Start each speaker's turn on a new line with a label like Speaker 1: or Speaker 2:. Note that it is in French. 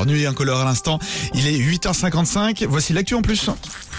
Speaker 1: incolore. Nuit incolore à l'instant. Il est 8h55. Voici l'actu en plus.